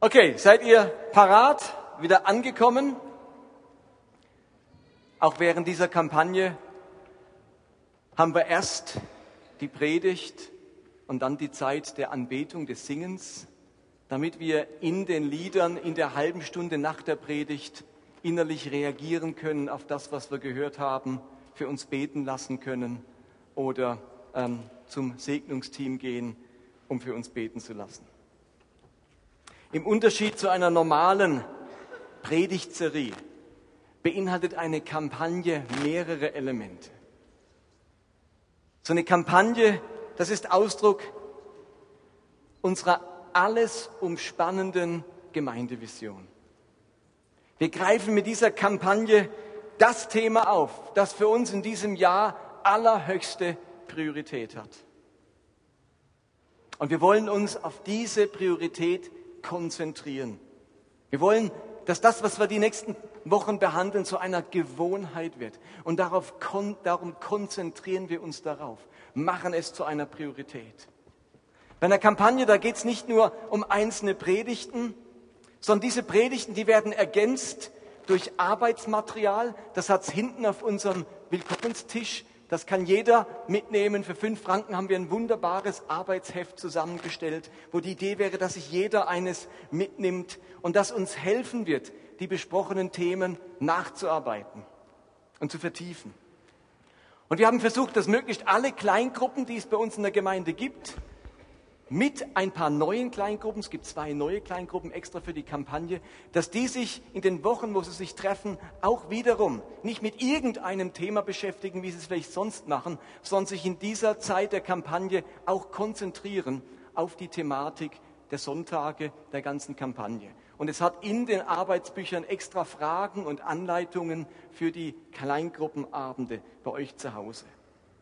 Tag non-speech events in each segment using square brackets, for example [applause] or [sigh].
Okay, seid ihr parat, wieder angekommen? Auch während dieser Kampagne haben wir erst die Predigt und dann die Zeit der Anbetung, des Singens, damit wir in den Liedern in der halben Stunde nach der Predigt innerlich reagieren können auf das, was wir gehört haben, für uns beten lassen können oder ähm, zum Segnungsteam gehen, um für uns beten zu lassen. Im Unterschied zu einer normalen Predigtserie beinhaltet eine Kampagne mehrere Elemente. So eine Kampagne, das ist Ausdruck unserer alles umspannenden Gemeindevision. Wir greifen mit dieser Kampagne das Thema auf, das für uns in diesem Jahr allerhöchste Priorität hat. Und wir wollen uns auf diese Priorität konzentrieren. Wir wollen, dass das, was wir die nächsten Wochen behandeln, zu einer Gewohnheit wird. Und darauf, darum konzentrieren wir uns darauf, machen es zu einer Priorität. Bei einer Kampagne, da geht es nicht nur um einzelne Predigten, sondern diese Predigten, die werden ergänzt durch Arbeitsmaterial. Das hat es hinten auf unserem Willkommenstisch. Das kann jeder mitnehmen. Für fünf Franken haben wir ein wunderbares Arbeitsheft zusammengestellt, wo die Idee wäre, dass sich jeder eines mitnimmt und das uns helfen wird, die besprochenen Themen nachzuarbeiten und zu vertiefen. Und wir haben versucht, dass möglichst alle Kleingruppen, die es bei uns in der Gemeinde gibt, mit ein paar neuen Kleingruppen, es gibt zwei neue Kleingruppen extra für die Kampagne, dass die sich in den Wochen, wo sie sich treffen, auch wiederum nicht mit irgendeinem Thema beschäftigen, wie sie es vielleicht sonst machen, sondern sich in dieser Zeit der Kampagne auch konzentrieren auf die Thematik der Sonntage der ganzen Kampagne. Und es hat in den Arbeitsbüchern extra Fragen und Anleitungen für die Kleingruppenabende bei euch zu Hause.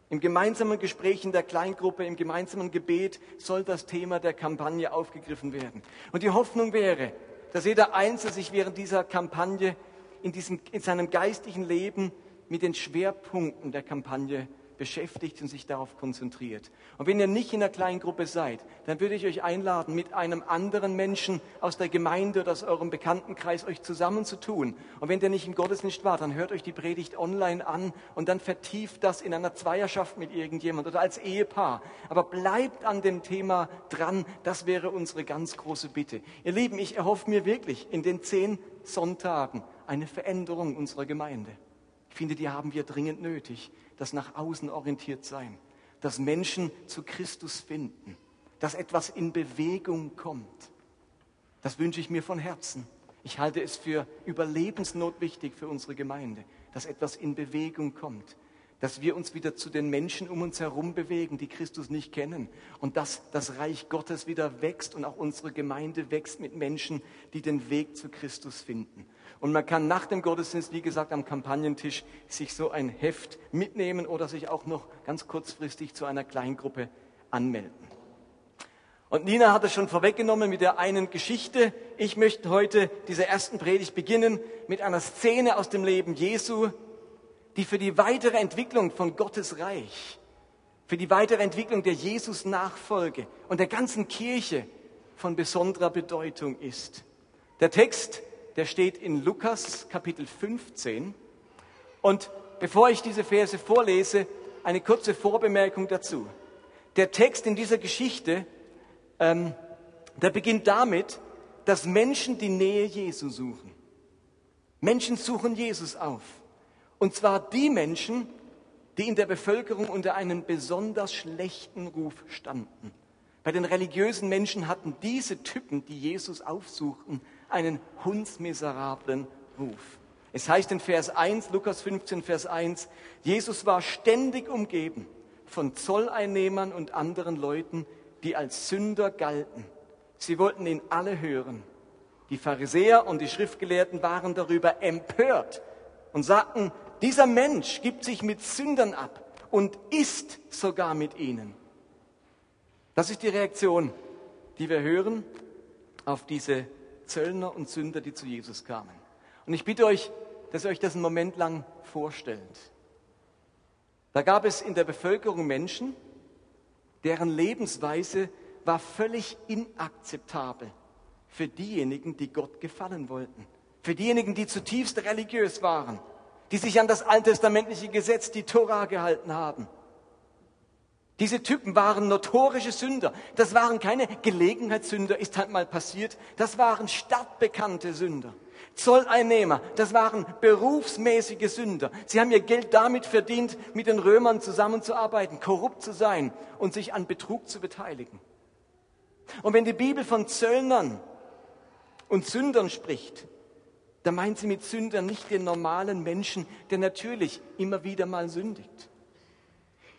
Im gemeinsamen Gespräch in der Kleingruppe, im gemeinsamen Gebet soll das Thema der Kampagne aufgegriffen werden. Und die Hoffnung wäre, dass jeder Einzelne sich während dieser Kampagne in, diesem, in seinem geistlichen Leben mit den Schwerpunkten der Kampagne beschäftigt und sich darauf konzentriert. Und wenn ihr nicht in einer kleinen Gruppe seid, dann würde ich euch einladen, mit einem anderen Menschen aus der Gemeinde oder aus eurem Bekanntenkreis euch zusammenzutun. Und wenn der nicht im Gottesdienst war, dann hört euch die Predigt online an und dann vertieft das in einer Zweierschaft mit irgendjemand oder als Ehepaar. Aber bleibt an dem Thema dran. Das wäre unsere ganz große Bitte. Ihr Lieben, ich erhoffe mir wirklich in den zehn Sonntagen eine Veränderung unserer Gemeinde. Ich finde, die haben wir dringend nötig das nach außen orientiert sein, dass Menschen zu Christus finden, dass etwas in Bewegung kommt. Das wünsche ich mir von Herzen. Ich halte es für überlebensnotwichtig für unsere Gemeinde, dass etwas in Bewegung kommt, dass wir uns wieder zu den Menschen um uns herum bewegen, die Christus nicht kennen und dass das Reich Gottes wieder wächst und auch unsere Gemeinde wächst mit Menschen, die den Weg zu Christus finden. Und man kann nach dem Gottesdienst, wie gesagt, am Kampagnentisch sich so ein Heft mitnehmen oder sich auch noch ganz kurzfristig zu einer Kleingruppe anmelden. Und Nina hat es schon vorweggenommen mit der einen Geschichte. Ich möchte heute diese ersten Predigt beginnen mit einer Szene aus dem Leben Jesu, die für die weitere Entwicklung von Gottes Reich, für die weitere Entwicklung der Jesus-Nachfolge und der ganzen Kirche von besonderer Bedeutung ist. Der Text der steht in Lukas Kapitel 15. Und bevor ich diese Verse vorlese, eine kurze Vorbemerkung dazu. Der Text in dieser Geschichte, ähm, der beginnt damit, dass Menschen die Nähe Jesu suchen. Menschen suchen Jesus auf. Und zwar die Menschen, die in der Bevölkerung unter einem besonders schlechten Ruf standen. Bei den religiösen Menschen hatten diese Typen, die Jesus aufsuchten, einen hundsmiserablen Ruf. Es heißt in Vers 1, Lukas 15, Vers 1, Jesus war ständig umgeben von Zolleinnehmern und anderen Leuten, die als Sünder galten. Sie wollten ihn alle hören. Die Pharisäer und die Schriftgelehrten waren darüber empört und sagten, dieser Mensch gibt sich mit Sündern ab und isst sogar mit ihnen. Das ist die Reaktion, die wir hören auf diese Zöllner und Sünder, die zu Jesus kamen. Und ich bitte euch, dass ihr euch das einen Moment lang vorstellt. Da gab es in der Bevölkerung Menschen, deren Lebensweise war völlig inakzeptabel für diejenigen, die Gott gefallen wollten. Für diejenigen, die zutiefst religiös waren, die sich an das alttestamentliche Gesetz, die Tora, gehalten haben. Diese Typen waren notorische Sünder. Das waren keine Gelegenheitssünder, ist halt mal passiert. Das waren stadtbekannte Sünder. Zolleinnehmer, das waren berufsmäßige Sünder. Sie haben ihr Geld damit verdient, mit den Römern zusammenzuarbeiten, korrupt zu sein und sich an Betrug zu beteiligen. Und wenn die Bibel von Zöllnern und Sündern spricht, dann meint sie mit Sündern nicht den normalen Menschen, der natürlich immer wieder mal sündigt.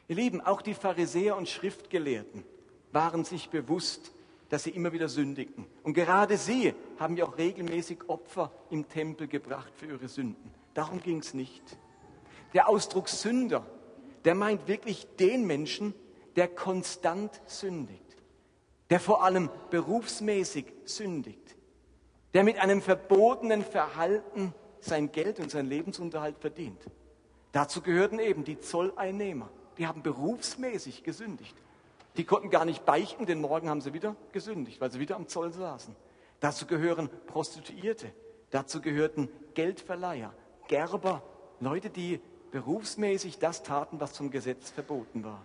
Ihr Lieben, auch die Pharisäer und Schriftgelehrten waren sich bewusst, dass sie immer wieder sündigten. Und gerade sie haben ja auch regelmäßig Opfer im Tempel gebracht für ihre Sünden. Darum ging es nicht. Der Ausdruck Sünder, der meint wirklich den Menschen, der konstant sündigt, der vor allem berufsmäßig sündigt, der mit einem verbotenen Verhalten sein Geld und sein Lebensunterhalt verdient. Dazu gehörten eben die Zolleinnehmer, die haben berufsmäßig gesündigt. Die konnten gar nicht beichten, denn morgen haben sie wieder gesündigt, weil sie wieder am Zoll saßen. Dazu gehören Prostituierte, dazu gehörten Geldverleiher, Gerber, Leute, die berufsmäßig das taten, was zum Gesetz verboten war.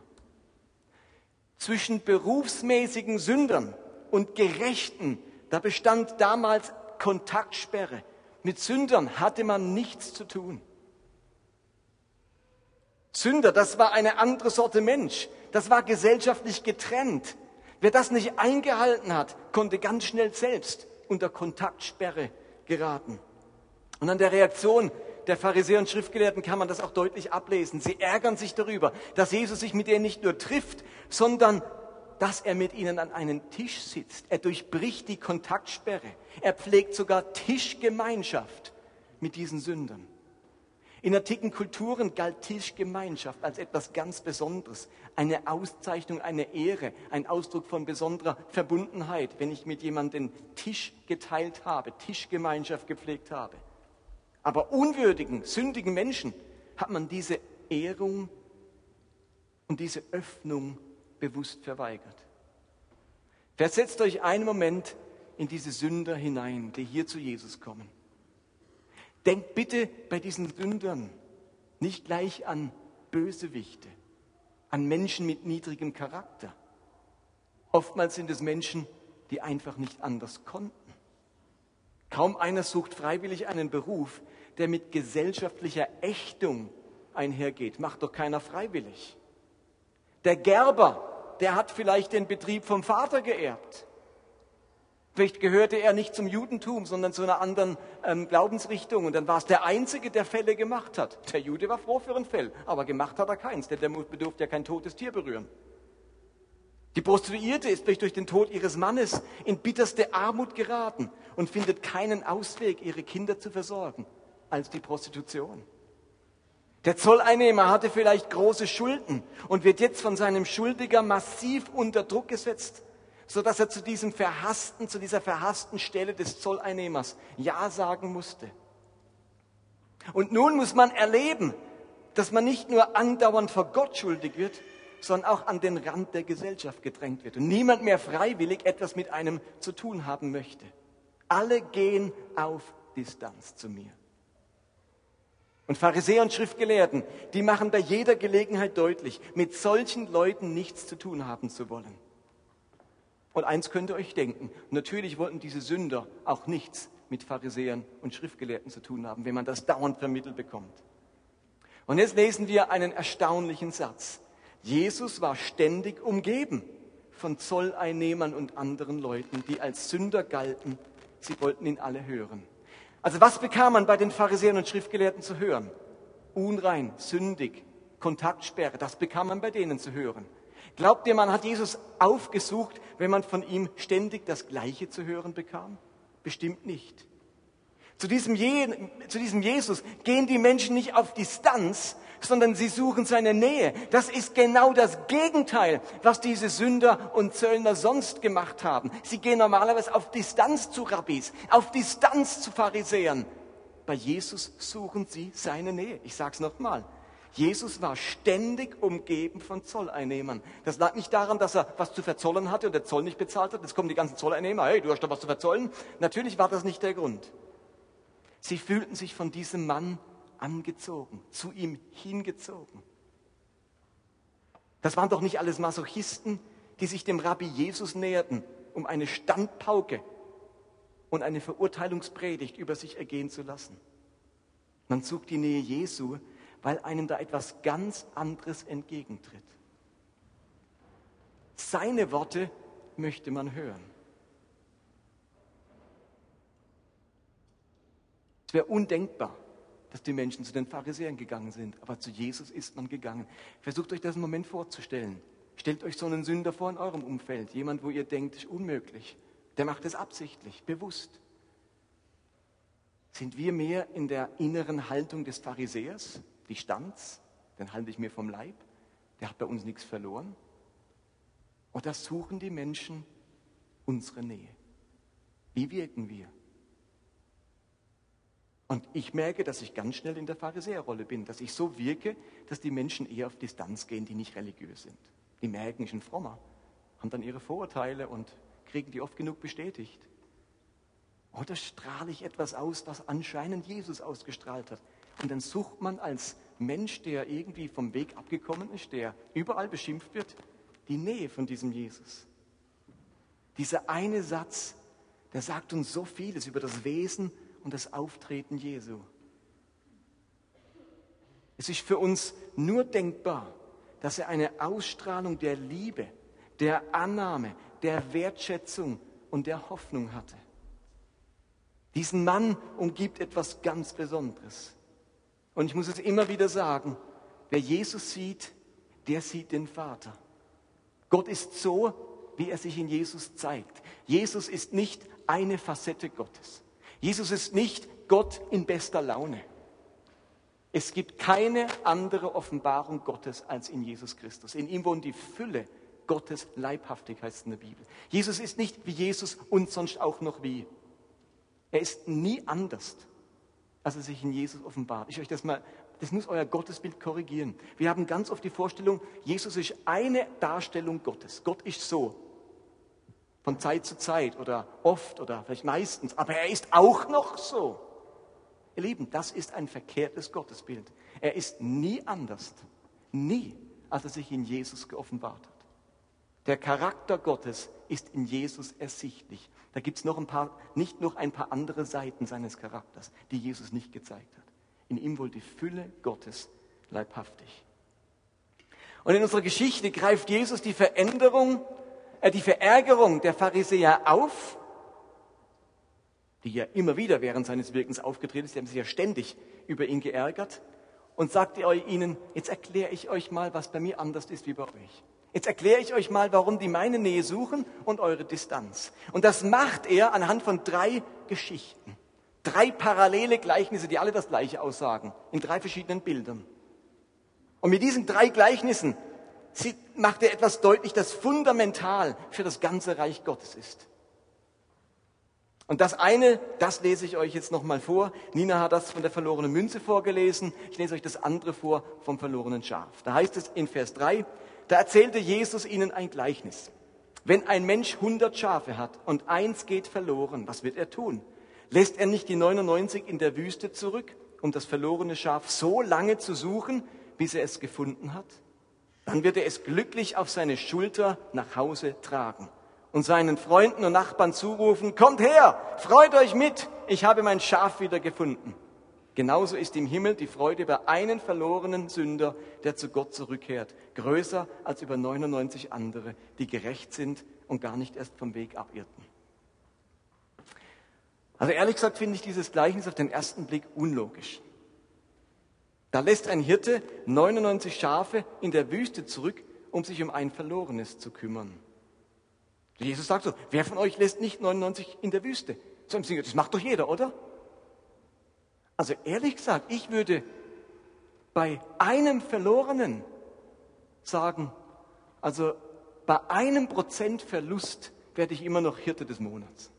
Zwischen berufsmäßigen Sündern und Gerechten, da bestand damals Kontaktsperre. Mit Sündern hatte man nichts zu tun. Sünder, das war eine andere Sorte Mensch. Das war gesellschaftlich getrennt. Wer das nicht eingehalten hat, konnte ganz schnell selbst unter Kontaktsperre geraten. Und an der Reaktion der Pharisäer und Schriftgelehrten kann man das auch deutlich ablesen. Sie ärgern sich darüber, dass Jesus sich mit ihnen nicht nur trifft, sondern dass er mit ihnen an einen Tisch sitzt. Er durchbricht die Kontaktsperre. Er pflegt sogar Tischgemeinschaft mit diesen Sündern. In antiken Kulturen galt Tischgemeinschaft als etwas ganz Besonderes, eine Auszeichnung, eine Ehre, ein Ausdruck von besonderer Verbundenheit, wenn ich mit jemandem den Tisch geteilt habe, Tischgemeinschaft gepflegt habe. Aber unwürdigen, sündigen Menschen hat man diese Ehrung und diese Öffnung bewusst verweigert. Versetzt euch einen Moment in diese Sünder hinein, die hier zu Jesus kommen. Denkt bitte bei diesen Sündern nicht gleich an Bösewichte, an Menschen mit niedrigem Charakter. Oftmals sind es Menschen, die einfach nicht anders konnten. Kaum einer sucht freiwillig einen Beruf, der mit gesellschaftlicher Ächtung einhergeht. Macht doch keiner freiwillig. Der Gerber, der hat vielleicht den Betrieb vom Vater geerbt. Vielleicht gehörte er nicht zum Judentum, sondern zu einer anderen ähm, Glaubensrichtung. Und dann war es der Einzige, der Fälle gemacht hat. Der Jude war froh für ein Fell, aber gemacht hat er keins, denn der bedurfte ja kein totes Tier berühren. Die Prostituierte ist vielleicht durch den Tod ihres Mannes in bitterste Armut geraten und findet keinen Ausweg, ihre Kinder zu versorgen, als die Prostitution. Der Zolleinnehmer hatte vielleicht große Schulden und wird jetzt von seinem Schuldiger massiv unter Druck gesetzt so dass er zu diesem verhassten, zu dieser verhassten Stelle des Zolleinnehmers Ja sagen musste. Und nun muss man erleben, dass man nicht nur andauernd vor Gott schuldig wird, sondern auch an den Rand der Gesellschaft gedrängt wird und niemand mehr freiwillig etwas mit einem zu tun haben möchte. Alle gehen auf Distanz zu mir. Und Pharisäer und Schriftgelehrten, die machen bei jeder Gelegenheit deutlich, mit solchen Leuten nichts zu tun haben zu wollen. Und eins könnt ihr euch denken, natürlich wollten diese Sünder auch nichts mit Pharisäern und Schriftgelehrten zu tun haben, wenn man das dauernd vermittelt bekommt. Und jetzt lesen wir einen erstaunlichen Satz. Jesus war ständig umgeben von Zolleinnehmern und anderen Leuten, die als Sünder galten. Sie wollten ihn alle hören. Also was bekam man bei den Pharisäern und Schriftgelehrten zu hören? Unrein, sündig, Kontaktsperre, das bekam man bei denen zu hören. Glaubt ihr, man hat Jesus aufgesucht, wenn man von ihm ständig das Gleiche zu hören bekam? Bestimmt nicht. Zu diesem, Je zu diesem Jesus gehen die Menschen nicht auf Distanz, sondern sie suchen seine Nähe. Das ist genau das Gegenteil, was diese Sünder und Zöllner sonst gemacht haben. Sie gehen normalerweise auf Distanz zu Rabbis, auf Distanz zu Pharisäern. Bei Jesus suchen sie seine Nähe. Ich sage es nochmal. Jesus war ständig umgeben von Zolleinnehmern. Das lag nicht daran, dass er was zu verzollen hatte und der Zoll nicht bezahlt hat. Jetzt kommen die ganzen Zolleinnehmer, hey, du hast doch was zu verzollen. Natürlich war das nicht der Grund. Sie fühlten sich von diesem Mann angezogen, zu ihm hingezogen. Das waren doch nicht alles Masochisten, die sich dem Rabbi Jesus näherten, um eine Standpauke und eine Verurteilungspredigt über sich ergehen zu lassen. Man sucht die Nähe Jesu, weil einem da etwas ganz anderes entgegentritt. Seine Worte möchte man hören. Es wäre undenkbar, dass die Menschen zu den Pharisäern gegangen sind, aber zu Jesus ist man gegangen. Versucht euch das einen Moment vorzustellen. Stellt euch so einen Sünder vor in eurem Umfeld, jemand, wo ihr denkt, ist unmöglich. Der macht es absichtlich, bewusst. Sind wir mehr in der inneren Haltung des Pharisäers, die Stanz, den halte ich mir vom Leib, der hat bei uns nichts verloren? Oder suchen die Menschen unsere Nähe? Wie wirken wir? Und ich merke, dass ich ganz schnell in der Pharisäerrolle bin, dass ich so wirke, dass die Menschen eher auf Distanz gehen, die nicht religiös sind. Die merken, ich bin frommer, haben dann ihre Vorurteile und kriegen die oft genug bestätigt. Oder strahle ich etwas aus, was anscheinend Jesus ausgestrahlt hat? Und dann sucht man als Mensch, der irgendwie vom Weg abgekommen ist, der überall beschimpft wird, die Nähe von diesem Jesus. Dieser eine Satz, der sagt uns so vieles über das Wesen und das Auftreten Jesu. Es ist für uns nur denkbar, dass er eine Ausstrahlung der Liebe, der Annahme, der Wertschätzung und der Hoffnung hatte. Diesen Mann umgibt etwas ganz Besonderes. Und ich muss es immer wieder sagen, wer Jesus sieht, der sieht den Vater. Gott ist so, wie er sich in Jesus zeigt. Jesus ist nicht eine Facette Gottes. Jesus ist nicht Gott in bester Laune. Es gibt keine andere Offenbarung Gottes als in Jesus Christus. In ihm wohnt die Fülle Gottes leibhaftig, heißt es in der Bibel. Jesus ist nicht wie Jesus und sonst auch noch wie. Er ist nie anders, als er sich in Jesus offenbart. Ich euch das mal, das muss euer Gottesbild korrigieren. Wir haben ganz oft die Vorstellung, Jesus ist eine Darstellung Gottes. Gott ist so. Von Zeit zu Zeit oder oft oder vielleicht meistens. Aber er ist auch noch so. Ihr Lieben, das ist ein verkehrtes Gottesbild. Er ist nie anders. Nie, als er sich in Jesus geoffenbart hat. Der Charakter Gottes ist in Jesus ersichtlich. Da gibt es noch ein paar, nicht noch ein paar andere Seiten seines Charakters, die Jesus nicht gezeigt hat. In ihm wohl die Fülle Gottes leibhaftig. Und in unserer Geschichte greift Jesus die Veränderung, die Verärgerung der Pharisäer auf, die ja immer wieder während seines Wirkens aufgetreten ist. Die haben sich ja ständig über ihn geärgert und sagt ihnen, jetzt erkläre ich euch mal, was bei mir anders ist wie bei euch. Jetzt erkläre ich euch mal, warum die meine Nähe suchen und eure Distanz. Und das macht er anhand von drei Geschichten. Drei parallele Gleichnisse, die alle das Gleiche aussagen, in drei verschiedenen Bildern. Und mit diesen drei Gleichnissen macht er etwas deutlich, das fundamental für das ganze Reich Gottes ist. Und das eine, das lese ich euch jetzt nochmal vor. Nina hat das von der verlorenen Münze vorgelesen. Ich lese euch das andere vor vom verlorenen Schaf. Da heißt es in Vers 3, da erzählte Jesus ihnen ein Gleichnis. Wenn ein Mensch 100 Schafe hat und eins geht verloren, was wird er tun? Lässt er nicht die 99 in der Wüste zurück, um das verlorene Schaf so lange zu suchen, bis er es gefunden hat? Dann wird er es glücklich auf seine Schulter nach Hause tragen und seinen Freunden und Nachbarn zurufen, kommt her, freut euch mit, ich habe mein Schaf wieder gefunden. Genauso ist im Himmel die Freude über einen verlorenen Sünder, der zu Gott zurückkehrt, größer als über 99 andere, die gerecht sind und gar nicht erst vom Weg abirrten. Also ehrlich gesagt finde ich dieses Gleichnis auf den ersten Blick unlogisch. Da lässt ein Hirte 99 Schafe in der Wüste zurück, um sich um ein verlorenes zu kümmern. Jesus sagt so, wer von euch lässt nicht 99 in der Wüste? So im Sinne, das macht doch jeder, oder? Also ehrlich gesagt, ich würde bei einem Verlorenen sagen, also bei einem Prozent Verlust werde ich immer noch Hirte des Monats.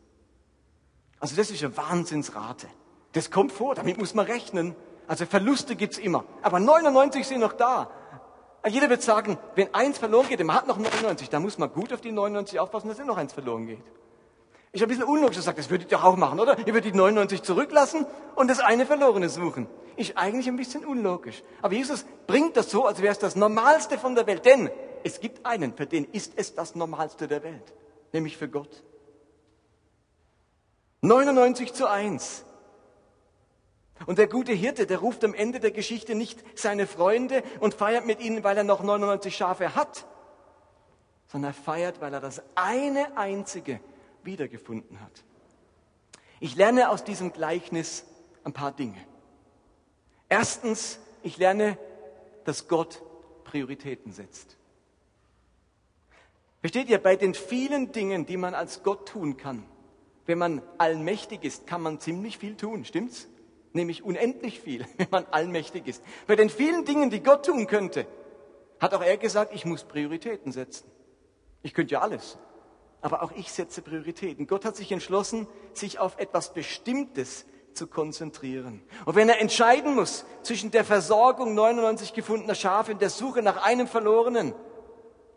Also das ist eine Wahnsinnsrate. Das kommt vor, damit muss man rechnen. Also Verluste gibt's immer. Aber 99 sind noch da. Jeder wird sagen, wenn eins verloren geht, man hat noch 99, dann muss man gut auf die 99 aufpassen, dass immer noch eins verloren geht. Ich habe ein bisschen unlogisch gesagt, das würdet ihr auch machen, oder? Ihr würdet die 99 zurücklassen und das eine Verlorene suchen. Ist eigentlich ein bisschen unlogisch. Aber Jesus bringt das so, als wäre es das Normalste von der Welt. Denn es gibt einen, für den ist es das Normalste der Welt. Nämlich für Gott. 99 zu 1. Und der gute Hirte, der ruft am Ende der Geschichte nicht seine Freunde und feiert mit ihnen, weil er noch 99 Schafe hat, sondern er feiert, weil er das eine einzige wiedergefunden hat. Ich lerne aus diesem Gleichnis ein paar Dinge. Erstens, ich lerne, dass Gott Prioritäten setzt. Versteht ihr, bei den vielen Dingen, die man als Gott tun kann, wenn man allmächtig ist, kann man ziemlich viel tun, stimmt's? Nämlich unendlich viel, [laughs] wenn man allmächtig ist. Bei den vielen Dingen, die Gott tun könnte, hat auch er gesagt, ich muss Prioritäten setzen. Ich könnte ja alles aber auch ich setze Prioritäten. Gott hat sich entschlossen, sich auf etwas Bestimmtes zu konzentrieren. Und wenn er entscheiden muss zwischen der Versorgung 99 gefundener Schafe und der Suche nach einem verlorenen,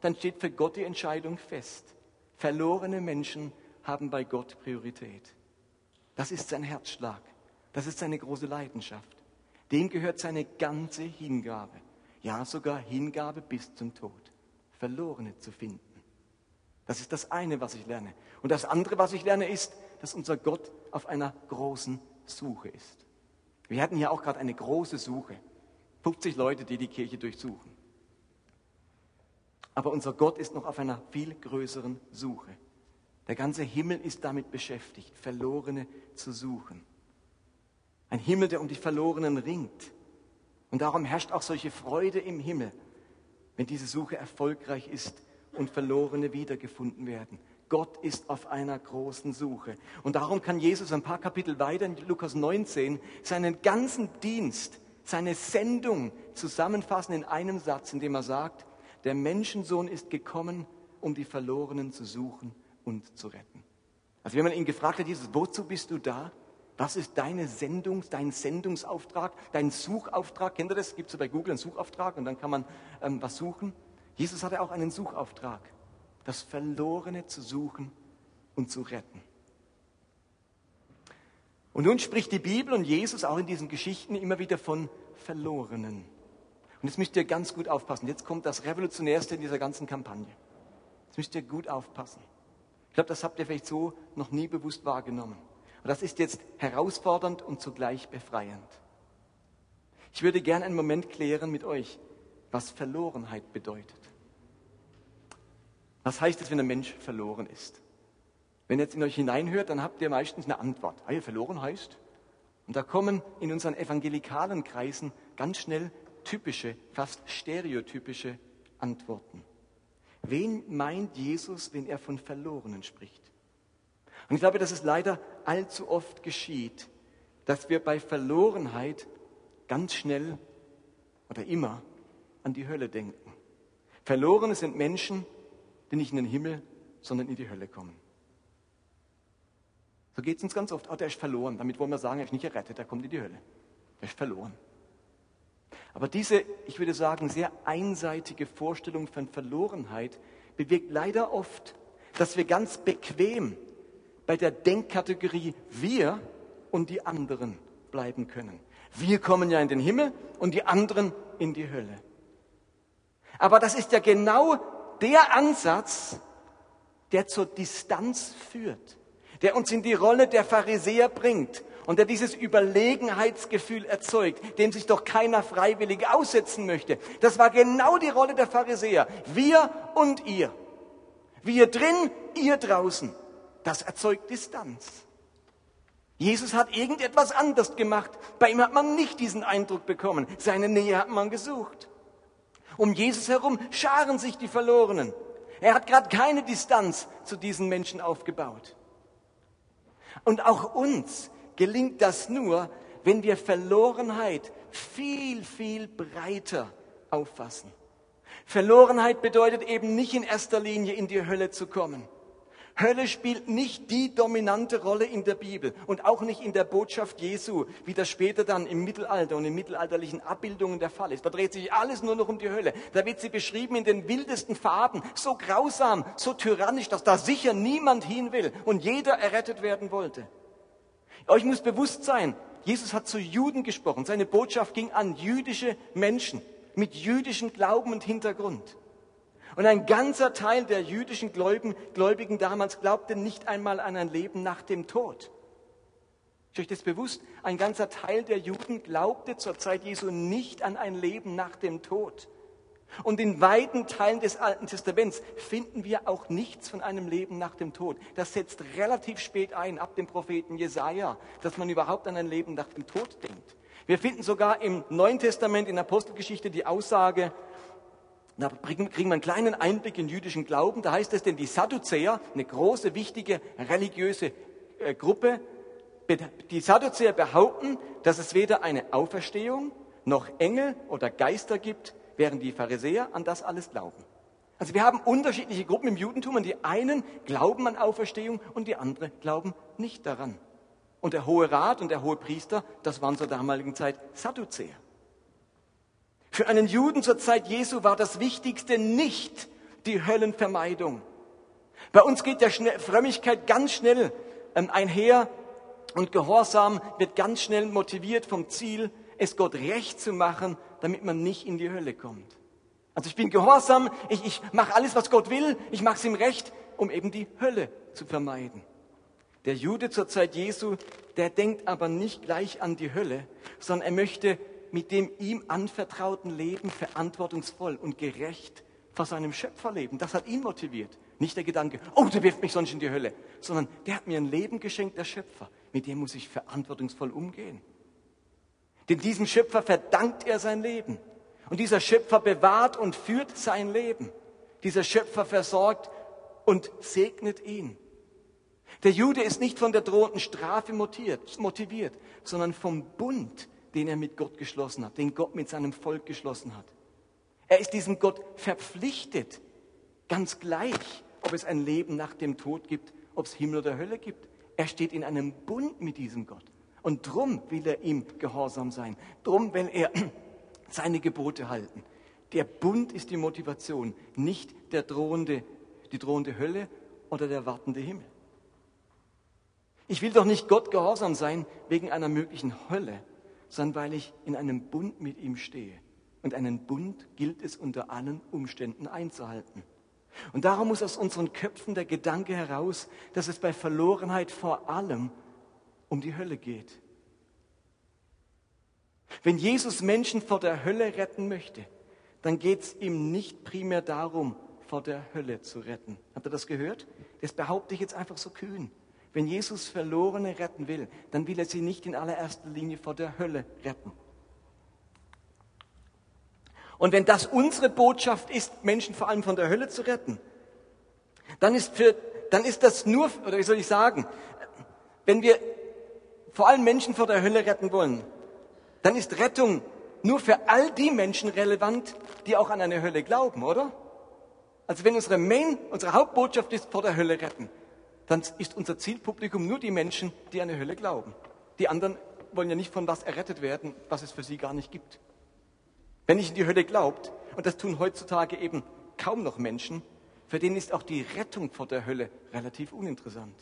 dann steht für Gott die Entscheidung fest. Verlorene Menschen haben bei Gott Priorität. Das ist sein Herzschlag. Das ist seine große Leidenschaft. Dem gehört seine ganze Hingabe. Ja, sogar Hingabe bis zum Tod. Verlorene zu finden. Das ist das eine, was ich lerne. Und das andere, was ich lerne, ist, dass unser Gott auf einer großen Suche ist. Wir hatten hier auch gerade eine große Suche. 50 Leute, die die Kirche durchsuchen. Aber unser Gott ist noch auf einer viel größeren Suche. Der ganze Himmel ist damit beschäftigt, Verlorene zu suchen. Ein Himmel, der um die Verlorenen ringt. Und darum herrscht auch solche Freude im Himmel, wenn diese Suche erfolgreich ist und Verlorene wiedergefunden werden. Gott ist auf einer großen Suche. Und darum kann Jesus ein paar Kapitel weiter in Lukas 19 seinen ganzen Dienst, seine Sendung zusammenfassen in einem Satz, in dem er sagt, der Menschensohn ist gekommen, um die Verlorenen zu suchen und zu retten. Also wenn man ihn gefragt hat, Jesus, wozu bist du da? Was ist deine Sendung, dein Sendungsauftrag, dein Suchauftrag? Kennt ihr das? Gibt es bei Google einen Suchauftrag und dann kann man ähm, was suchen? Jesus hatte auch einen Suchauftrag, das Verlorene zu suchen und zu retten. Und nun spricht die Bibel und Jesus auch in diesen Geschichten immer wieder von Verlorenen. Und jetzt müsst ihr ganz gut aufpassen. Jetzt kommt das Revolutionärste in dieser ganzen Kampagne. Jetzt müsst ihr gut aufpassen. Ich glaube, das habt ihr vielleicht so noch nie bewusst wahrgenommen. Und das ist jetzt herausfordernd und zugleich befreiend. Ich würde gerne einen Moment klären mit euch, was Verlorenheit bedeutet. Was heißt es, wenn ein Mensch verloren ist? Wenn ihr jetzt in euch hineinhört, dann habt ihr meistens eine Antwort. Ah, verloren heißt? Und da kommen in unseren evangelikalen Kreisen ganz schnell typische, fast stereotypische Antworten. Wen meint Jesus, wenn er von Verlorenen spricht? Und ich glaube, dass es leider allzu oft geschieht, dass wir bei Verlorenheit ganz schnell oder immer an die Hölle denken. Verlorene sind Menschen, die nicht in den Himmel, sondern in die Hölle kommen. So geht es uns ganz oft. Oh, der ist verloren. Damit wollen wir sagen, er ist nicht errettet, er kommt in die Hölle. Er ist verloren. Aber diese, ich würde sagen, sehr einseitige Vorstellung von Verlorenheit bewirkt leider oft, dass wir ganz bequem bei der Denkkategorie wir und die anderen bleiben können. Wir kommen ja in den Himmel und die anderen in die Hölle. Aber das ist ja genau der Ansatz, der zur Distanz führt, der uns in die Rolle der Pharisäer bringt und der dieses Überlegenheitsgefühl erzeugt, dem sich doch keiner freiwillig aussetzen möchte. Das war genau die Rolle der Pharisäer. Wir und ihr. Wir drin, ihr draußen. Das erzeugt Distanz. Jesus hat irgendetwas anders gemacht. Bei ihm hat man nicht diesen Eindruck bekommen. Seine Nähe hat man gesucht. Um Jesus herum scharen sich die Verlorenen. Er hat gerade keine Distanz zu diesen Menschen aufgebaut. Und auch uns gelingt das nur, wenn wir Verlorenheit viel, viel breiter auffassen. Verlorenheit bedeutet eben nicht in erster Linie in die Hölle zu kommen. Hölle spielt nicht die dominante Rolle in der Bibel und auch nicht in der Botschaft Jesu, wie das später dann im Mittelalter und in mittelalterlichen Abbildungen der Fall ist. Da dreht sich alles nur noch um die Hölle. Da wird sie beschrieben in den wildesten Farben, so grausam, so tyrannisch, dass da sicher niemand hin will und jeder errettet werden wollte. Euch muss bewusst sein, Jesus hat zu Juden gesprochen. Seine Botschaft ging an jüdische Menschen mit jüdischem Glauben und Hintergrund. Und ein ganzer Teil der jüdischen Gläubigen damals glaubte nicht einmal an ein Leben nach dem Tod. Ist euch das bewusst? Ein ganzer Teil der Juden glaubte zur Zeit Jesu nicht an ein Leben nach dem Tod. Und in weiten Teilen des Alten Testaments finden wir auch nichts von einem Leben nach dem Tod. Das setzt relativ spät ein, ab dem Propheten Jesaja, dass man überhaupt an ein Leben nach dem Tod denkt. Wir finden sogar im Neuen Testament in der Apostelgeschichte die Aussage, da kriegen wir einen kleinen Einblick in jüdischen Glauben. Da heißt es denn, die Sadduzäer, eine große, wichtige religiöse äh, Gruppe, die Sadduzäer behaupten, dass es weder eine Auferstehung noch Engel oder Geister gibt, während die Pharisäer an das alles glauben. Also wir haben unterschiedliche Gruppen im Judentum und die einen glauben an Auferstehung und die anderen glauben nicht daran. Und der Hohe Rat und der Hohe Priester, das waren zur damaligen Zeit Sadduzäer. Für einen Juden zur Zeit Jesu war das Wichtigste nicht die Höllenvermeidung. Bei uns geht der Frömmigkeit ganz schnell ähm, einher und Gehorsam wird ganz schnell motiviert vom Ziel, es Gott recht zu machen, damit man nicht in die Hölle kommt. Also ich bin gehorsam, ich, ich mache alles, was Gott will, ich mache es ihm recht, um eben die Hölle zu vermeiden. Der Jude zur Zeit Jesu, der denkt aber nicht gleich an die Hölle, sondern er möchte mit dem ihm anvertrauten Leben verantwortungsvoll und gerecht vor seinem Schöpfer leben. Das hat ihn motiviert. Nicht der Gedanke, oh, der wirft mich sonst in die Hölle, sondern der hat mir ein Leben geschenkt, der Schöpfer. Mit dem muss ich verantwortungsvoll umgehen. Denn diesem Schöpfer verdankt er sein Leben. Und dieser Schöpfer bewahrt und führt sein Leben. Dieser Schöpfer versorgt und segnet ihn. Der Jude ist nicht von der drohenden Strafe motiviert, motiviert sondern vom Bund, den er mit Gott geschlossen hat, den Gott mit seinem Volk geschlossen hat. Er ist diesem Gott verpflichtet, ganz gleich, ob es ein Leben nach dem Tod gibt, ob es Himmel oder Hölle gibt. Er steht in einem Bund mit diesem Gott. Und drum will er ihm gehorsam sein. Drum will er [clears throat] seine Gebote halten. Der Bund ist die Motivation, nicht der drohende, die drohende Hölle oder der wartende Himmel. Ich will doch nicht Gott gehorsam sein wegen einer möglichen Hölle, sondern weil ich in einem Bund mit ihm stehe. Und einen Bund gilt es unter allen Umständen einzuhalten. Und darum muss aus unseren Köpfen der Gedanke heraus, dass es bei Verlorenheit vor allem um die Hölle geht. Wenn Jesus Menschen vor der Hölle retten möchte, dann geht es ihm nicht primär darum, vor der Hölle zu retten. Habt ihr das gehört? Das behaupte ich jetzt einfach so kühn. Wenn Jesus Verlorene retten will, dann will er sie nicht in allererster Linie vor der Hölle retten. Und wenn das unsere Botschaft ist, Menschen vor allem von der Hölle zu retten, dann ist, für, dann ist das nur, oder wie soll ich sagen, wenn wir vor allem Menschen vor der Hölle retten wollen, dann ist Rettung nur für all die Menschen relevant, die auch an eine Hölle glauben, oder? Also wenn unsere Main, unsere Hauptbotschaft ist, vor der Hölle retten, dann ist unser Zielpublikum nur die Menschen, die an eine Hölle glauben. Die anderen wollen ja nicht von was errettet werden, was es für sie gar nicht gibt. Wenn nicht in die Hölle glaubt, und das tun heutzutage eben kaum noch Menschen, für den ist auch die Rettung vor der Hölle relativ uninteressant.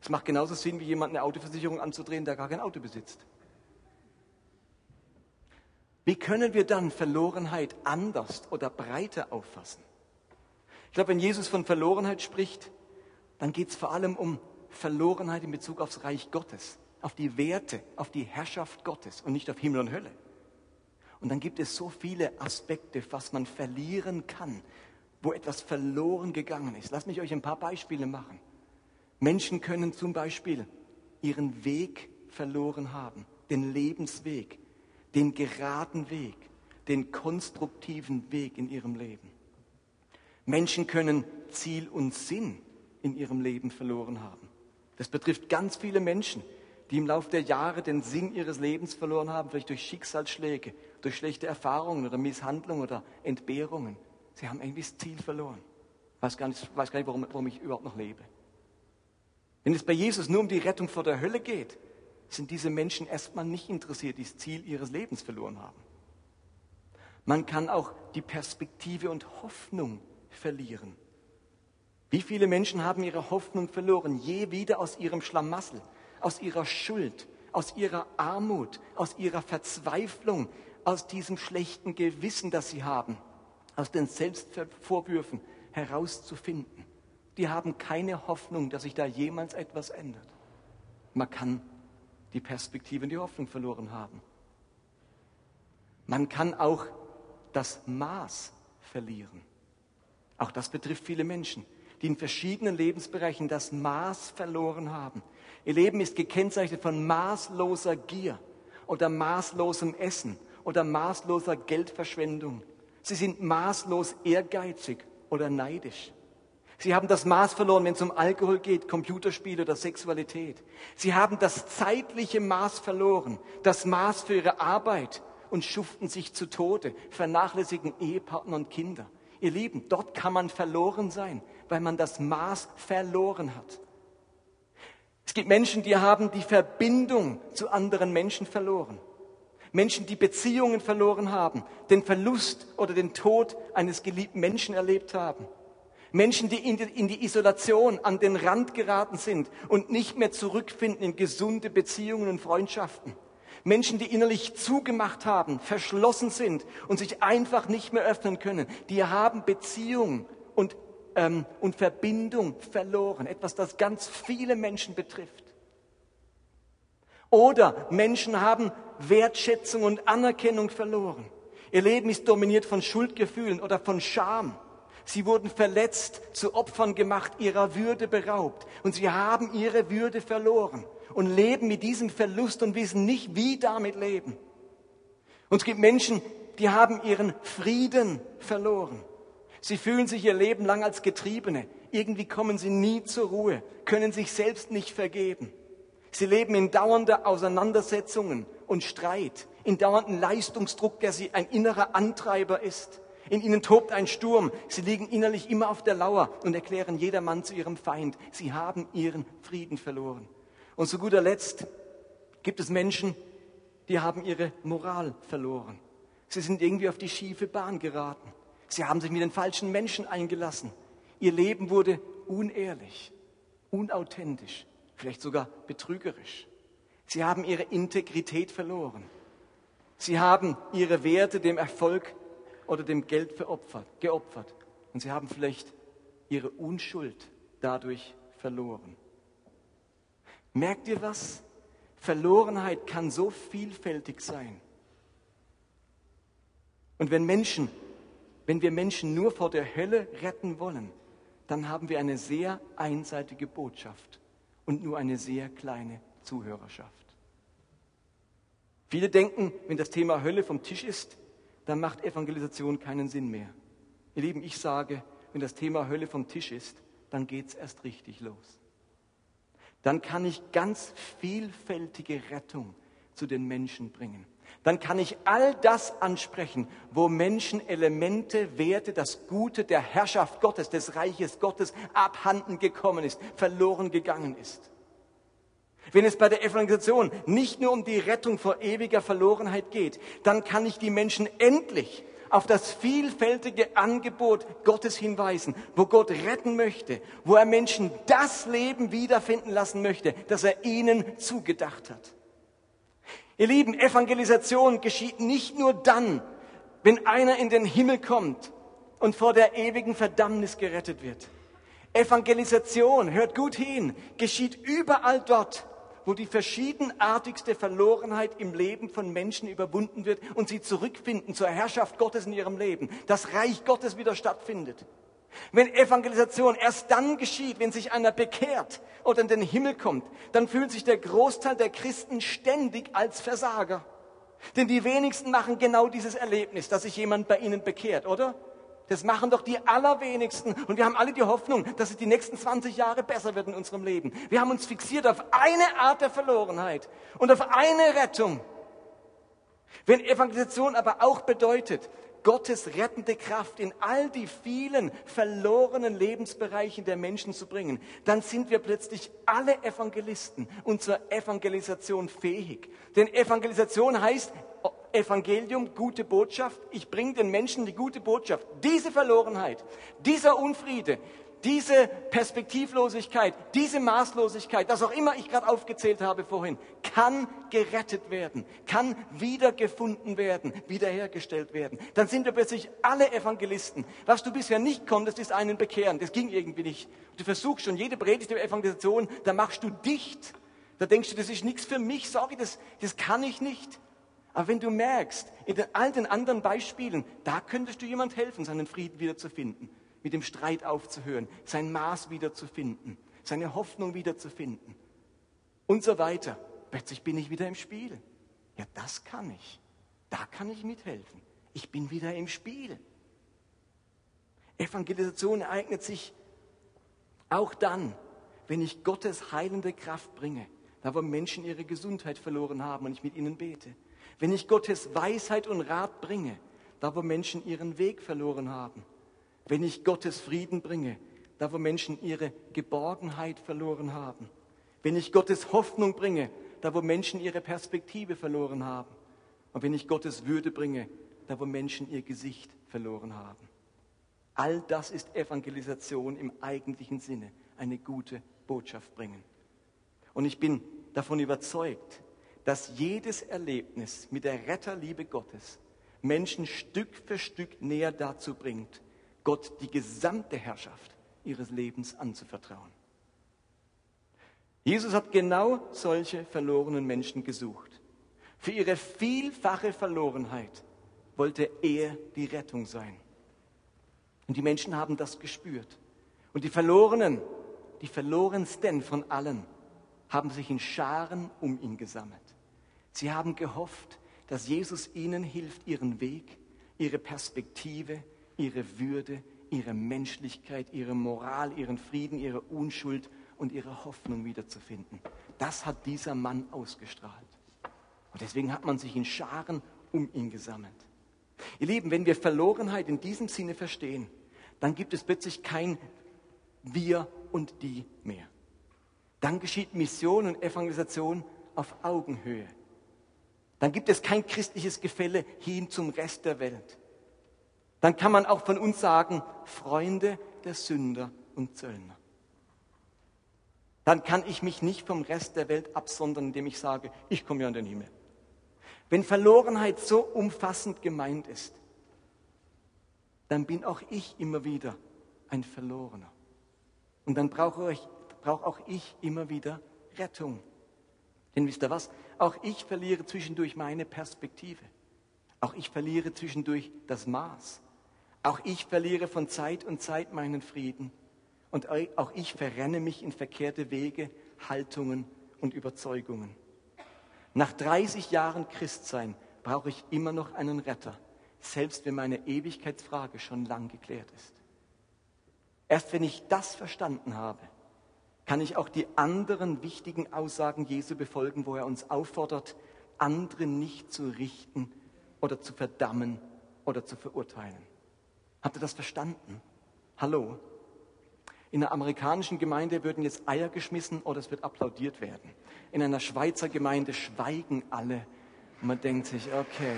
Es macht genauso Sinn, wie jemand eine Autoversicherung anzudrehen, der gar kein Auto besitzt. Wie können wir dann Verlorenheit anders oder breiter auffassen? Ich glaube, wenn Jesus von Verlorenheit spricht, dann geht es vor allem um Verlorenheit in Bezug aufs Reich Gottes, auf die Werte, auf die Herrschaft Gottes und nicht auf Himmel und Hölle. Und dann gibt es so viele Aspekte, was man verlieren kann, wo etwas verloren gegangen ist. Lasst mich euch ein paar Beispiele machen. Menschen können zum Beispiel ihren Weg verloren haben, den Lebensweg, den geraden Weg, den konstruktiven Weg in ihrem Leben. Menschen können Ziel und Sinn in ihrem Leben verloren haben. Das betrifft ganz viele Menschen, die im Laufe der Jahre den Sinn ihres Lebens verloren haben, vielleicht durch Schicksalsschläge, durch schlechte Erfahrungen oder Misshandlungen oder Entbehrungen. Sie haben irgendwie das Ziel verloren. Ich weiß gar nicht, weiß gar nicht warum, warum ich überhaupt noch lebe. Wenn es bei Jesus nur um die Rettung vor der Hölle geht, sind diese Menschen erstmal nicht interessiert, die das Ziel ihres Lebens verloren haben. Man kann auch die Perspektive und Hoffnung verlieren. Wie viele Menschen haben ihre Hoffnung verloren, je wieder aus ihrem Schlamassel, aus ihrer Schuld, aus ihrer Armut, aus ihrer Verzweiflung, aus diesem schlechten Gewissen, das sie haben, aus den Selbstvorwürfen herauszufinden. Die haben keine Hoffnung, dass sich da jemals etwas ändert. Man kann die Perspektive und die Hoffnung verloren haben. Man kann auch das Maß verlieren. Auch das betrifft viele Menschen, die in verschiedenen Lebensbereichen das Maß verloren haben. Ihr Leben ist gekennzeichnet von maßloser Gier oder maßlosem Essen oder maßloser Geldverschwendung. Sie sind maßlos ehrgeizig oder neidisch. Sie haben das Maß verloren, wenn es um Alkohol geht, Computerspiele oder Sexualität. Sie haben das zeitliche Maß verloren, das Maß für ihre Arbeit und schuften sich zu Tode, vernachlässigen Ehepartner und Kinder. Ihr Lieben, dort kann man verloren sein, weil man das Maß verloren hat. Es gibt Menschen, die haben die Verbindung zu anderen Menschen verloren. Menschen, die Beziehungen verloren haben, den Verlust oder den Tod eines geliebten Menschen erlebt haben. Menschen, die in die Isolation an den Rand geraten sind und nicht mehr zurückfinden in gesunde Beziehungen und Freundschaften. Menschen, die innerlich zugemacht haben, verschlossen sind und sich einfach nicht mehr öffnen können, die haben Beziehung und, ähm, und Verbindung verloren. Etwas, das ganz viele Menschen betrifft. Oder Menschen haben Wertschätzung und Anerkennung verloren. Ihr Leben ist dominiert von Schuldgefühlen oder von Scham. Sie wurden verletzt, zu Opfern gemacht, ihrer Würde beraubt. Und sie haben ihre Würde verloren und leben mit diesem Verlust und wissen nicht, wie damit leben. Und es gibt Menschen, die haben ihren Frieden verloren. Sie fühlen sich ihr Leben lang als Getriebene. Irgendwie kommen sie nie zur Ruhe, können sich selbst nicht vergeben. Sie leben in dauernder Auseinandersetzungen und Streit, in dauernden Leistungsdruck, der sie ein innerer Antreiber ist. In ihnen tobt ein Sturm. Sie liegen innerlich immer auf der Lauer und erklären jedermann zu ihrem Feind. Sie haben ihren Frieden verloren. Und zu guter Letzt gibt es Menschen, die haben ihre Moral verloren. Sie sind irgendwie auf die schiefe Bahn geraten. Sie haben sich mit den falschen Menschen eingelassen. Ihr Leben wurde unehrlich, unauthentisch vielleicht sogar betrügerisch. Sie haben ihre Integrität verloren. Sie haben ihre Werte dem Erfolg oder dem Geld veropfert, geopfert. Und sie haben vielleicht ihre Unschuld dadurch verloren. Merkt ihr was? Verlorenheit kann so vielfältig sein. Und wenn Menschen, wenn wir Menschen nur vor der Hölle retten wollen, dann haben wir eine sehr einseitige Botschaft und nur eine sehr kleine Zuhörerschaft. Viele denken, wenn das Thema Hölle vom Tisch ist, dann macht Evangelisation keinen Sinn mehr. Ihr Lieben, ich sage, wenn das Thema Hölle vom Tisch ist, dann geht es erst richtig los. Dann kann ich ganz vielfältige Rettung zu den Menschen bringen dann kann ich all das ansprechen, wo Menschen Elemente, Werte, das Gute der Herrschaft Gottes, des Reiches Gottes abhanden gekommen ist, verloren gegangen ist. Wenn es bei der Evangelisation nicht nur um die Rettung vor ewiger Verlorenheit geht, dann kann ich die Menschen endlich auf das vielfältige Angebot Gottes hinweisen, wo Gott retten möchte, wo er Menschen das Leben wiederfinden lassen möchte, das er ihnen zugedacht hat. Ihr Lieben, Evangelisation geschieht nicht nur dann, wenn einer in den Himmel kommt und vor der ewigen Verdammnis gerettet wird. Evangelisation, hört gut hin, geschieht überall dort, wo die verschiedenartigste Verlorenheit im Leben von Menschen überwunden wird und sie zurückfinden zur Herrschaft Gottes in ihrem Leben, das Reich Gottes wieder stattfindet. Wenn Evangelisation erst dann geschieht, wenn sich einer bekehrt oder in den Himmel kommt, dann fühlt sich der Großteil der Christen ständig als Versager. Denn die wenigsten machen genau dieses Erlebnis, dass sich jemand bei ihnen bekehrt, oder? Das machen doch die allerwenigsten. Und wir haben alle die Hoffnung, dass es die nächsten 20 Jahre besser wird in unserem Leben. Wir haben uns fixiert auf eine Art der Verlorenheit und auf eine Rettung. Wenn Evangelisation aber auch bedeutet, Gottes rettende Kraft in all die vielen verlorenen Lebensbereichen der Menschen zu bringen, dann sind wir plötzlich alle Evangelisten und zur Evangelisation fähig. Denn Evangelisation heißt Evangelium, gute Botschaft. Ich bringe den Menschen die gute Botschaft. Diese Verlorenheit, dieser Unfriede, diese Perspektivlosigkeit, diese Maßlosigkeit, das auch immer ich gerade aufgezählt habe vorhin, kann gerettet werden, kann wiedergefunden werden, wiederhergestellt werden. Dann sind wir plötzlich alle Evangelisten. Was du bisher nicht konntest, ist einen bekehren. Das ging irgendwie nicht. Du versuchst schon jede Predigt der Evangelisation, da machst du dicht. Da denkst du, das ist nichts für mich, sorry, das, das kann ich nicht. Aber wenn du merkst, in den, all den anderen Beispielen, da könntest du jemand helfen, seinen Frieden wiederzufinden mit dem Streit aufzuhören, sein Maß wiederzufinden, seine Hoffnung wiederzufinden und so weiter. Plötzlich bin ich wieder im Spiel. Ja, das kann ich. Da kann ich mithelfen. Ich bin wieder im Spiel. Evangelisation ereignet sich auch dann, wenn ich Gottes heilende Kraft bringe, da wo Menschen ihre Gesundheit verloren haben und ich mit ihnen bete. Wenn ich Gottes Weisheit und Rat bringe, da wo Menschen ihren Weg verloren haben wenn ich Gottes Frieden bringe, da wo Menschen ihre Geborgenheit verloren haben, wenn ich Gottes Hoffnung bringe, da wo Menschen ihre Perspektive verloren haben und wenn ich Gottes Würde bringe, da wo Menschen ihr Gesicht verloren haben. All das ist Evangelisation im eigentlichen Sinne, eine gute Botschaft bringen. Und ich bin davon überzeugt, dass jedes Erlebnis mit der Retterliebe Gottes Menschen Stück für Stück näher dazu bringt, Gott die gesamte Herrschaft ihres Lebens anzuvertrauen. Jesus hat genau solche verlorenen Menschen gesucht. Für ihre vielfache Verlorenheit wollte er die Rettung sein. Und die Menschen haben das gespürt. Und die Verlorenen, die Verlorensten von allen, haben sich in Scharen um ihn gesammelt. Sie haben gehofft, dass Jesus ihnen hilft, ihren Weg, ihre Perspektive, ihre Würde, ihre Menschlichkeit, ihre Moral, ihren Frieden, ihre Unschuld und ihre Hoffnung wiederzufinden. Das hat dieser Mann ausgestrahlt. Und deswegen hat man sich in Scharen um ihn gesammelt. Ihr Lieben, wenn wir Verlorenheit in diesem Sinne verstehen, dann gibt es plötzlich kein Wir und die mehr. Dann geschieht Mission und Evangelisation auf Augenhöhe. Dann gibt es kein christliches Gefälle hin zum Rest der Welt dann kann man auch von uns sagen, Freunde der Sünder und Zöllner. Dann kann ich mich nicht vom Rest der Welt absondern, indem ich sage, ich komme ja in den Himmel. Wenn Verlorenheit so umfassend gemeint ist, dann bin auch ich immer wieder ein Verlorener. Und dann brauche, ich, brauche auch ich immer wieder Rettung. Denn wisst ihr was? Auch ich verliere zwischendurch meine Perspektive. Auch ich verliere zwischendurch das Maß. Auch ich verliere von Zeit und Zeit meinen Frieden. Und auch ich verrenne mich in verkehrte Wege, Haltungen und Überzeugungen. Nach 30 Jahren Christsein brauche ich immer noch einen Retter, selbst wenn meine Ewigkeitsfrage schon lang geklärt ist. Erst wenn ich das verstanden habe, kann ich auch die anderen wichtigen Aussagen Jesu befolgen, wo er uns auffordert, andere nicht zu richten oder zu verdammen oder zu verurteilen. Habt ihr das verstanden? Hallo? In einer amerikanischen Gemeinde würden jetzt Eier geschmissen oder es wird applaudiert werden. In einer Schweizer Gemeinde schweigen alle. Und man denkt sich, okay.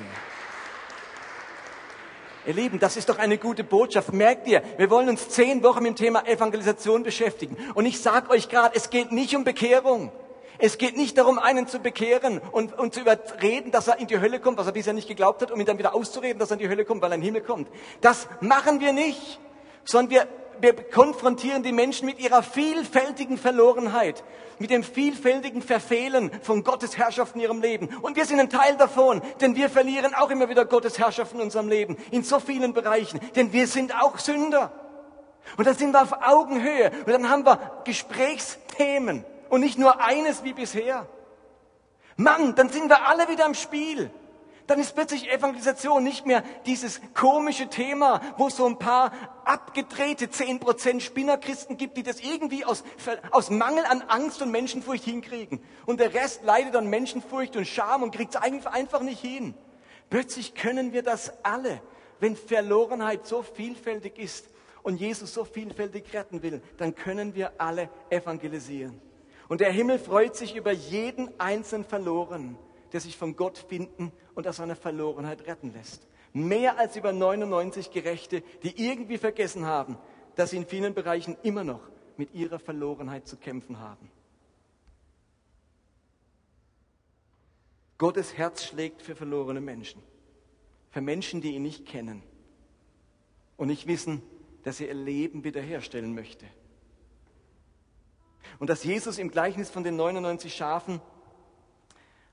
Ihr Lieben, das ist doch eine gute Botschaft. Merkt ihr, wir wollen uns zehn Wochen mit dem Thema Evangelisation beschäftigen. Und ich sage euch gerade, es geht nicht um Bekehrung. Es geht nicht darum, einen zu bekehren und, und zu überreden, dass er in die Hölle kommt, was er bisher nicht geglaubt hat, um ihn dann wieder auszureden, dass er in die Hölle kommt, weil er in den Himmel kommt. Das machen wir nicht, sondern wir, wir konfrontieren die Menschen mit ihrer vielfältigen Verlorenheit, mit dem vielfältigen Verfehlen von Gottes Herrschaft in ihrem Leben. Und wir sind ein Teil davon, denn wir verlieren auch immer wieder Gottes Herrschaft in unserem Leben, in so vielen Bereichen, denn wir sind auch Sünder. Und dann sind wir auf Augenhöhe und dann haben wir Gesprächsthemen und nicht nur eines wie bisher. Mann, dann sind wir alle wieder im Spiel. Dann ist plötzlich Evangelisation nicht mehr dieses komische Thema, wo es so ein paar abgedrehte 10% Spinnerchristen gibt, die das irgendwie aus, aus Mangel an Angst und Menschenfurcht hinkriegen. Und der Rest leidet an Menschenfurcht und Scham und kriegt es einfach nicht hin. Plötzlich können wir das alle, wenn Verlorenheit so vielfältig ist und Jesus so vielfältig retten will, dann können wir alle evangelisieren. Und der Himmel freut sich über jeden einzelnen Verlorenen, der sich von Gott finden und aus seiner Verlorenheit retten lässt. Mehr als über 99 Gerechte, die irgendwie vergessen haben, dass sie in vielen Bereichen immer noch mit ihrer Verlorenheit zu kämpfen haben. Gottes Herz schlägt für verlorene Menschen, für Menschen, die ihn nicht kennen und nicht wissen, dass er ihr Leben wiederherstellen möchte. Und dass Jesus im Gleichnis von den 99 Schafen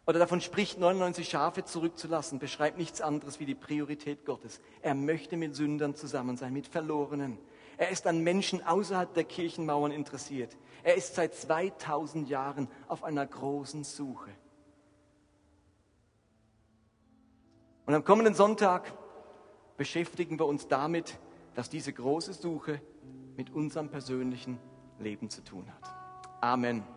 oder davon spricht, 99 Schafe zurückzulassen, beschreibt nichts anderes wie die Priorität Gottes. Er möchte mit Sündern zusammen sein, mit Verlorenen. Er ist an Menschen außerhalb der Kirchenmauern interessiert. Er ist seit 2000 Jahren auf einer großen Suche. Und am kommenden Sonntag beschäftigen wir uns damit, dass diese große Suche mit unserem persönlichen Leben zu tun hat. Amen.